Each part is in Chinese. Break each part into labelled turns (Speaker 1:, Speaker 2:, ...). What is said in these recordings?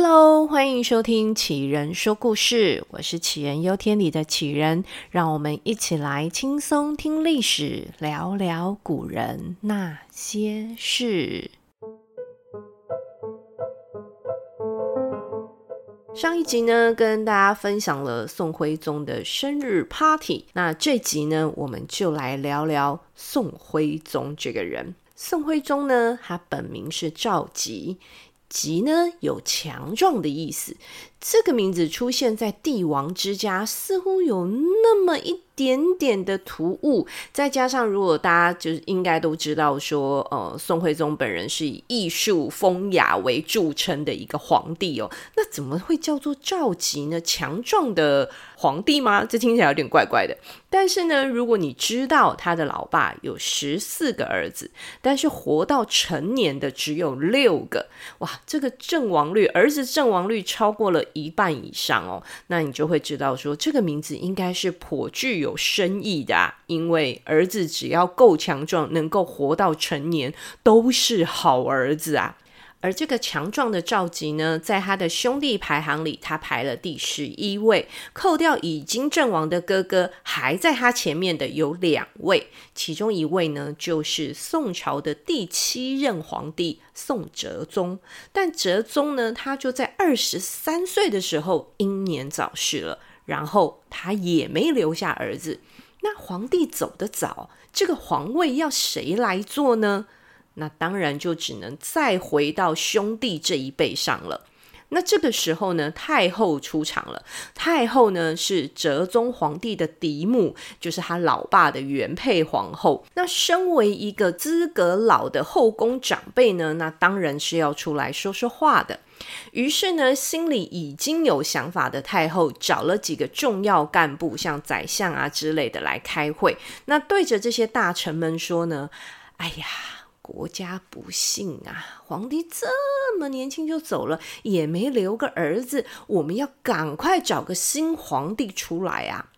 Speaker 1: Hello，欢迎收听杞人说故事，我是杞人忧天里的杞人，让我们一起来轻松听历史，聊聊古人那些事。上一集呢，跟大家分享了宋徽宗的生日 party，那这集呢，我们就来聊聊宋徽宗这个人。宋徽宗呢，他本名是赵佶。吉呢，有强壮的意思，这个名字出现在帝王之家，似乎有那么一点点的突兀。再加上，如果大家就是应该都知道说，呃，宋徽宗本人是以艺术风雅为著称的一个皇帝哦，那怎么会叫做赵佶呢？强壮的皇帝吗？这听起来有点怪怪的。但是呢，如果你知道他的老爸有十四个儿子，但是活到成年的只有六个，哇，这个阵亡率，儿子阵亡率超过了一半以上哦，那你就会知道说，这个名字应该是颇具有有深意的啊，因为儿子只要够强壮，能够活到成年，都是好儿子啊。而这个强壮的赵佶呢，在他的兄弟排行里，他排了第十一位，扣掉已经阵亡的哥哥，还在他前面的有两位，其中一位呢，就是宋朝的第七任皇帝宋哲宗。但哲宗呢，他就在二十三岁的时候英年早逝了，然后他也没留下儿子。那皇帝走得早，这个皇位要谁来做呢？那当然就只能再回到兄弟这一辈上了。那这个时候呢，太后出场了。太后呢是哲宗皇帝的嫡母，就是他老爸的原配皇后。那身为一个资格老的后宫长辈呢，那当然是要出来说说话的。于是呢，心里已经有想法的太后找了几个重要干部，像宰相啊之类的来开会。那对着这些大臣们说呢：“哎呀。”国家不幸啊！皇帝这么年轻就走了，也没留个儿子，我们要赶快找个新皇帝出来啊！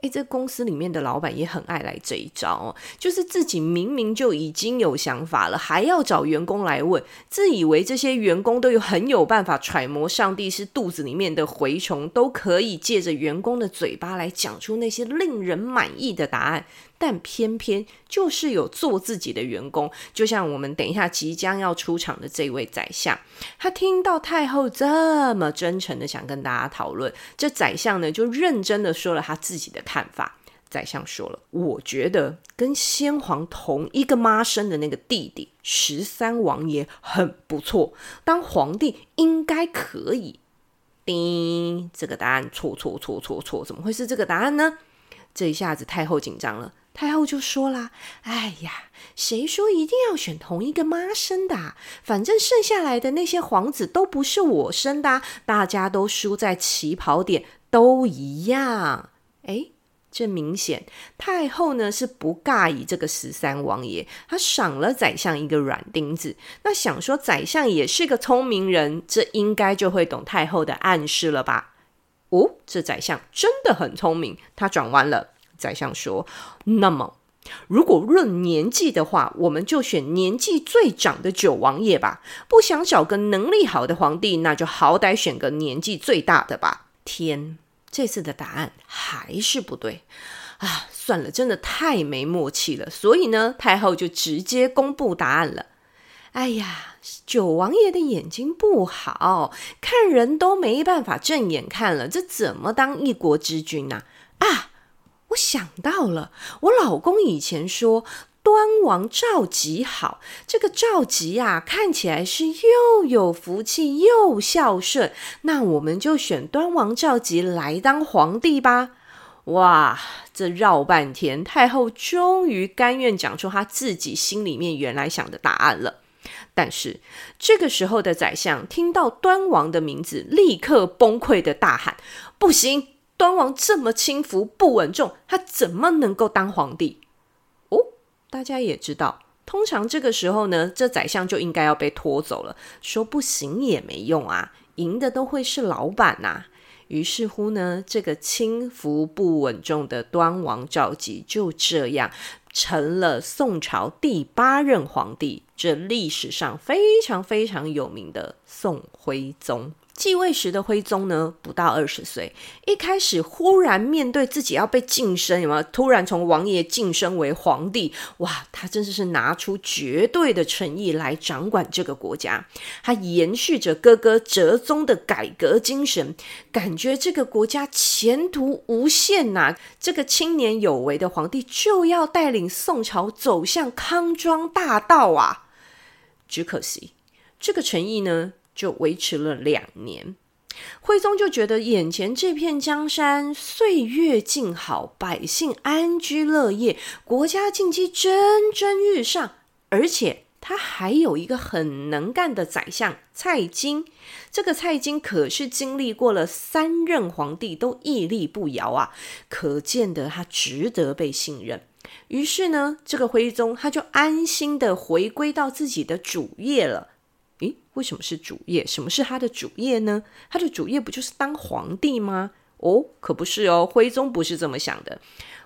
Speaker 1: 诶，这公司里面的老板也很爱来这一招哦，就是自己明明就已经有想法了，还要找员工来问，自以为这些员工都有很有办法揣摩上帝是肚子里面的蛔虫，都可以借着员工的嘴巴来讲出那些令人满意的答案。但偏偏就是有做自己的员工，就像我们等一下即将要出场的这位宰相，他听到太后这么真诚的想跟大家讨论，这宰相呢就认真的说了他自己的看法。宰相说了，我觉得跟先皇同一个妈生的那个弟弟十三王爷很不错，当皇帝应该可以。叮，这个答案错错错错错，怎么会是这个答案呢？这一下子太后紧张了。太后就说啦：“哎呀，谁说一定要选同一个妈生的啊？反正剩下来的那些皇子都不是我生的啊，大家都输在起跑点，都一样。哎，这明显太后呢是不尬意这个十三王爷，他赏了宰相一个软钉子。那想说宰相也是个聪明人，这应该就会懂太后的暗示了吧？哦，这宰相真的很聪明，他转弯了。”宰相说：“那么，如果论年纪的话，我们就选年纪最长的九王爷吧。不想找个能力好的皇帝，那就好歹选个年纪最大的吧。”天，这次的答案还是不对啊！算了，真的太没默契了。所以呢，太后就直接公布答案了。哎呀，九王爷的眼睛不好，看人都没办法正眼看了，这怎么当一国之君呢？啊！我想到了，我老公以前说端王赵佶好，这个赵佶呀，看起来是又有福气又孝顺，那我们就选端王赵佶来当皇帝吧。哇，这绕半天，太后终于甘愿讲出他自己心里面原来想的答案了。但是这个时候的宰相听到端王的名字，立刻崩溃的大喊：“不行！”端王这么轻浮不稳重，他怎么能够当皇帝？哦，大家也知道，通常这个时候呢，这宰相就应该要被拖走了。说不行也没用啊，赢的都会是老板呐、于是乎呢，这个轻浮不稳重的端王赵佶就这样成了宋朝第八任皇帝这历史上非常非常有名的宋徽宗。继位时的徽宗呢，不到二十岁，一开始忽然面对自己要被晋升，有没有？突然从王爷晋升为皇帝，哇，他真的是拿出绝对的诚意来掌管这个国家。他延续着哥哥哲宗的改革精神，感觉这个国家前途无限呐、啊！这个青年有为的皇帝就要带领宋朝走向康庄大道啊！只可惜，这个诚意呢，就维持了两年，徽宗就觉得眼前这片江山岁月静好，百姓安居乐业，国家经济蒸蒸日上，而且他还有一个很能干的宰相蔡京。这个蔡京可是经历过了三任皇帝都屹立不摇啊，可见得他值得被信任。于是呢，这个徽宗他就安心的回归到自己的主业了。为什么是主业？什么是他的主业呢？他的主业不就是当皇帝吗？哦，可不是哦，徽宗不是这么想的。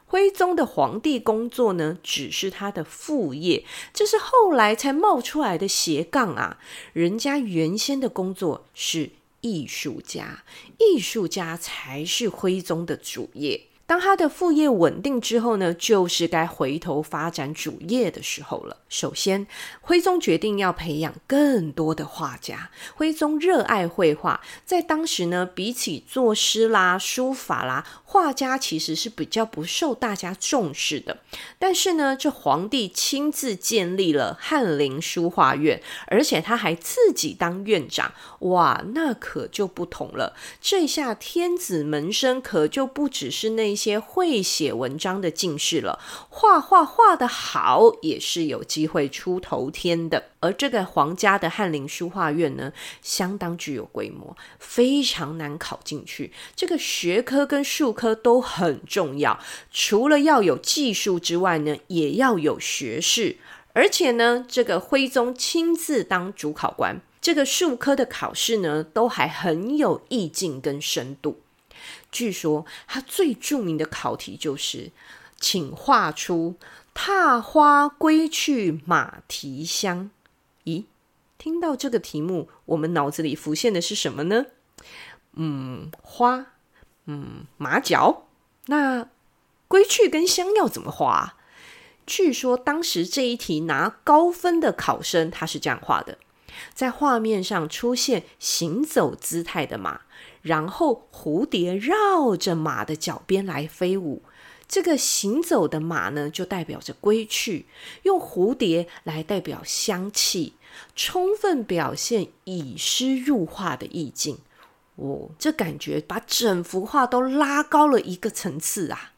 Speaker 1: 徽宗的皇帝工作呢，只是他的副业，这是后来才冒出来的斜杠啊。人家原先的工作是艺术家，艺术家才是徽宗的主业。当他的副业稳定之后呢，就是该回头发展主业的时候了。首先，徽宗决定要培养更多的画家。徽宗热爱绘画，在当时呢，比起作诗啦、书法啦，画家其实是比较不受大家重视的。但是呢，这皇帝亲自建立了翰林书画院，而且他还自己当院长，哇，那可就不同了。这下天子门生可就不只是那一些会写文章的进士了，画画画得好也是有机会出头天的。而这个皇家的翰林书画院呢，相当具有规模，非常难考进去。这个学科跟术科都很重要，除了要有技术之外呢，也要有学识。而且呢，这个徽宗亲自当主考官，这个术科的考试呢，都还很有意境跟深度。据说他最著名的考题就是，请画出“踏花归去马蹄香”。咦，听到这个题目，我们脑子里浮现的是什么呢？嗯，花，嗯，马脚。那归去跟香要怎么画？据说当时这一题拿高分的考生，他是这样画的：在画面上出现行走姿态的马。然后蝴蝶绕着马的脚边来飞舞，这个行走的马呢，就代表着归去；用蝴蝶来代表香气，充分表现以诗入画的意境。哦，这感觉把整幅画都拉高了一个层次啊！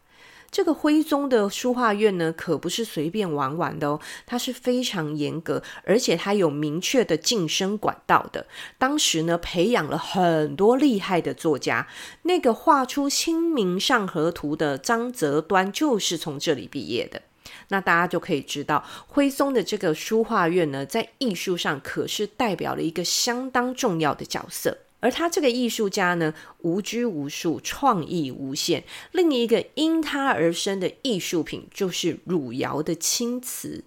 Speaker 1: 这个徽宗的书画院呢，可不是随便玩玩的哦，它是非常严格，而且它有明确的晋升管道的。当时呢，培养了很多厉害的作家，那个画出《清明上河图》的张择端就是从这里毕业的。那大家就可以知道，徽宗的这个书画院呢，在艺术上可是代表了一个相当重要的角色。而他这个艺术家呢，无拘无束，创意无限。另一个因他而生的艺术品就是汝窑的青瓷。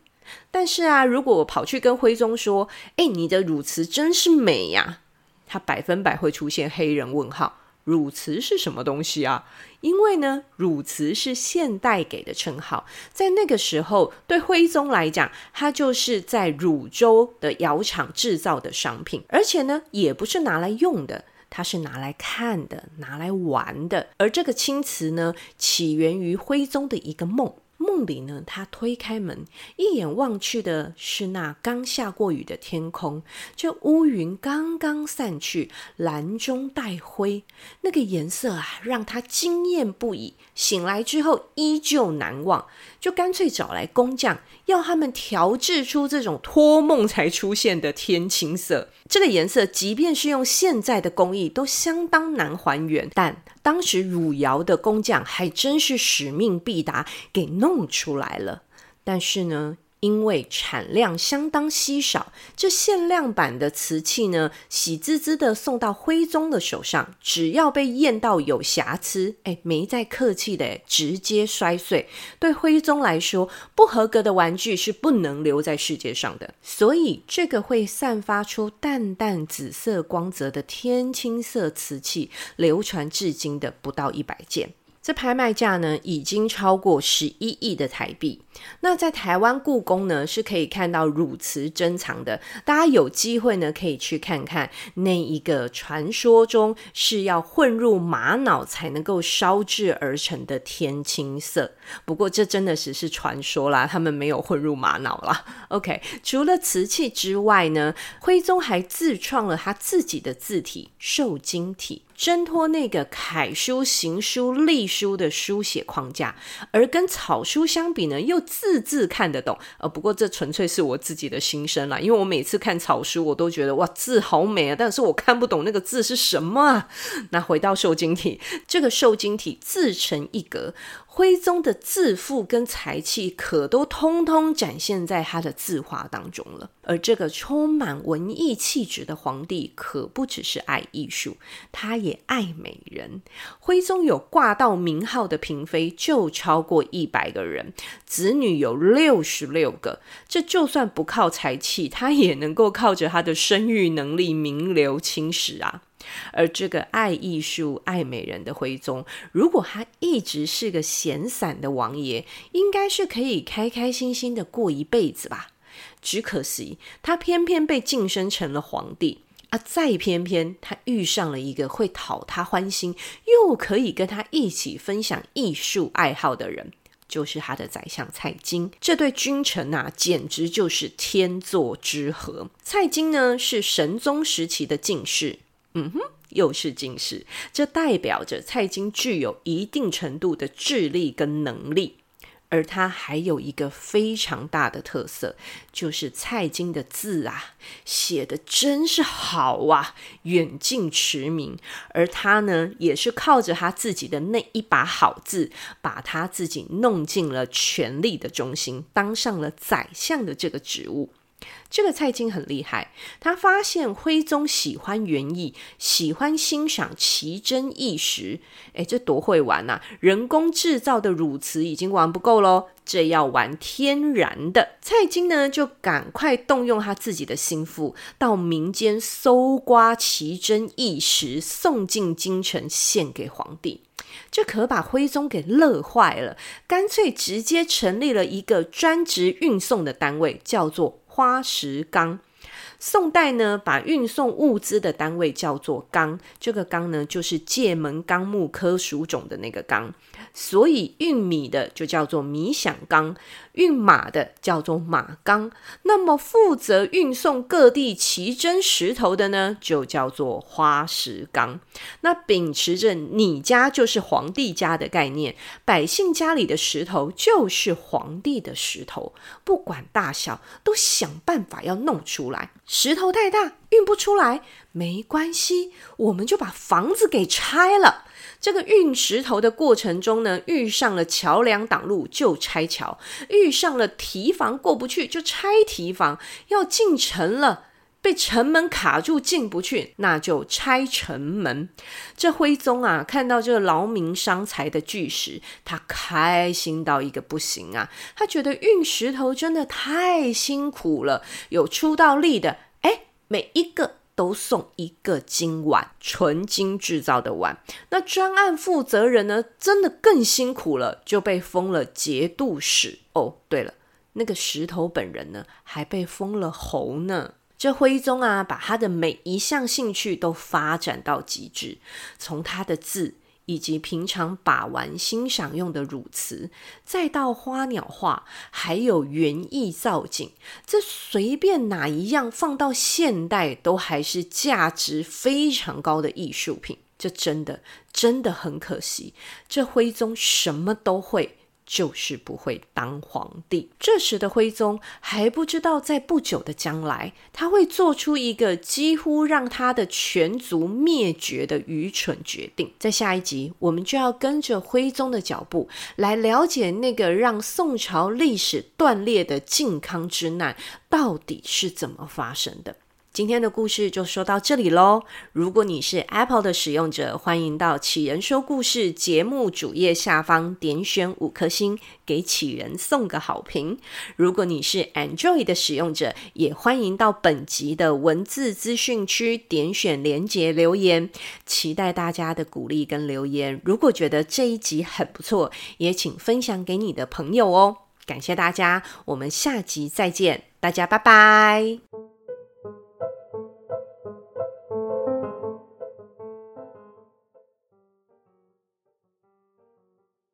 Speaker 1: 但是啊，如果我跑去跟徽宗说：“哎，你的汝瓷真是美呀！”他百分百会出现黑人问号。汝瓷是什么东西啊？因为呢，汝瓷是现代给的称号，在那个时候，对徽宗来讲，它就是在汝州的窑厂制造的商品，而且呢，也不是拿来用的，它是拿来看的，拿来玩的。而这个青瓷呢，起源于徽宗的一个梦。梦里呢，他推开门，一眼望去的是那刚下过雨的天空，这乌云刚刚散去，蓝中带灰，那个颜色啊，让他惊艳不已。醒来之后依旧难忘，就干脆找来工匠，要他们调制出这种托梦才出现的天青色。这个颜色，即便是用现在的工艺，都相当难还原。但当时汝窑的工匠还真是使命必达，给弄出来了。但是呢，因为产量相当稀少，这限量版的瓷器呢，喜滋滋的送到徽宗的手上，只要被验到有瑕疵，哎，没再客气的，直接摔碎。对徽宗来说，不合格的玩具是不能留在世界上的。所以，这个会散发出淡淡紫色光泽的天青色瓷器，流传至今的不到一百件。这拍卖价呢，已经超过十一亿的台币。那在台湾故宫呢，是可以看到汝瓷珍藏的。大家有机会呢，可以去看看那一个传说中是要混入玛瑙才能够烧制而成的天青色。不过这真的只是传说啦，他们没有混入玛瑙啦。OK，除了瓷器之外呢，徽宗还自创了他自己的字体——瘦金体。挣脱那个楷书、行书、隶书的书写框架，而跟草书相比呢，又字字看得懂。呃，不过这纯粹是我自己的心声啦，因为我每次看草书，我都觉得哇，字好美啊，但是我看不懂那个字是什么啊。那回到瘦金体，这个瘦金体自成一格。徽宗的自负跟才气，可都通通展现在他的字画当中了。而这个充满文艺气质的皇帝，可不只是爱艺术，他也爱美人。徽宗有挂到名号的嫔妃就超过一百个人，子女有六十六个。这就算不靠才气，他也能够靠着他的生育能力名留青史啊。而这个爱艺术、爱美人的徽宗，如果他一直是个闲散的王爷，应该是可以开开心心的过一辈子吧。只可惜他偏偏被晋升成了皇帝啊！再偏偏他遇上了一个会讨他欢心，又可以跟他一起分享艺术爱好的人，就是他的宰相蔡京。这对君臣啊，简直就是天作之合。蔡京呢，是神宗时期的进士。嗯哼，又是进士，这代表着蔡京具有一定程度的智力跟能力，而他还有一个非常大的特色，就是蔡京的字啊，写得真是好啊，远近驰名。而他呢，也是靠着他自己的那一把好字，把他自己弄进了权力的中心，当上了宰相的这个职务。这个蔡京很厉害，他发现徽宗喜欢园艺，喜欢欣赏奇珍异石。诶，这多会玩呐、啊！人工制造的汝瓷已经玩不够喽，这要玩天然的。蔡京呢，就赶快动用他自己的心腹，到民间搜刮奇珍异石，送进京城献给皇帝。这可把徽宗给乐坏了，干脆直接成立了一个专职运送的单位，叫做花石纲。宋代呢，把运送物资的单位叫做纲，这个纲呢，就是界门纲目科属种的那个纲。所以运米的就叫做米响缸，运马的叫做马缸。那么负责运送各地奇珍石头的呢，就叫做花石纲。那秉持着你家就是皇帝家的概念，百姓家里的石头就是皇帝的石头，不管大小，都想办法要弄出来。石头太大运不出来，没关系，我们就把房子给拆了。这个运石头的过程中呢，遇上了桥梁挡路就拆桥，遇上了堤防过不去就拆堤防，要进城了被城门卡住进不去，那就拆城门。这徽宗啊，看到这劳民伤财的巨石，他开心到一个不行啊！他觉得运石头真的太辛苦了，有出到力的，哎，每一个。都送一个金碗，纯金制造的碗。那专案负责人呢，真的更辛苦了，就被封了节度使。哦，对了，那个石头本人呢，还被封了侯呢。这徽宗啊，把他的每一项兴趣都发展到极致，从他的字。以及平常把玩欣赏用的汝瓷，再到花鸟画，还有园艺造景，这随便哪一样放到现代，都还是价值非常高的艺术品。这真的真的很可惜，这徽宗什么都会，就是不会当皇帝。这时的徽宗还不知道，在不久的将来，他会做出一个几乎让他的全族灭绝的愚蠢决定。在下一集，我们就要跟着徽宗的脚步，来了解那个让宋朝历史断裂的靖康之难到底是怎么发生的。今天的故事就说到这里喽。如果你是 Apple 的使用者，欢迎到杞人说故事节目主页下方点选五颗星，给杞人送个好评。如果你是 Android 的使用者，也欢迎到本集的文字资讯区点选连结留言，期待大家的鼓励跟留言。如果觉得这一集很不错，也请分享给你的朋友哦。感谢大家，我们下集再见，大家拜拜。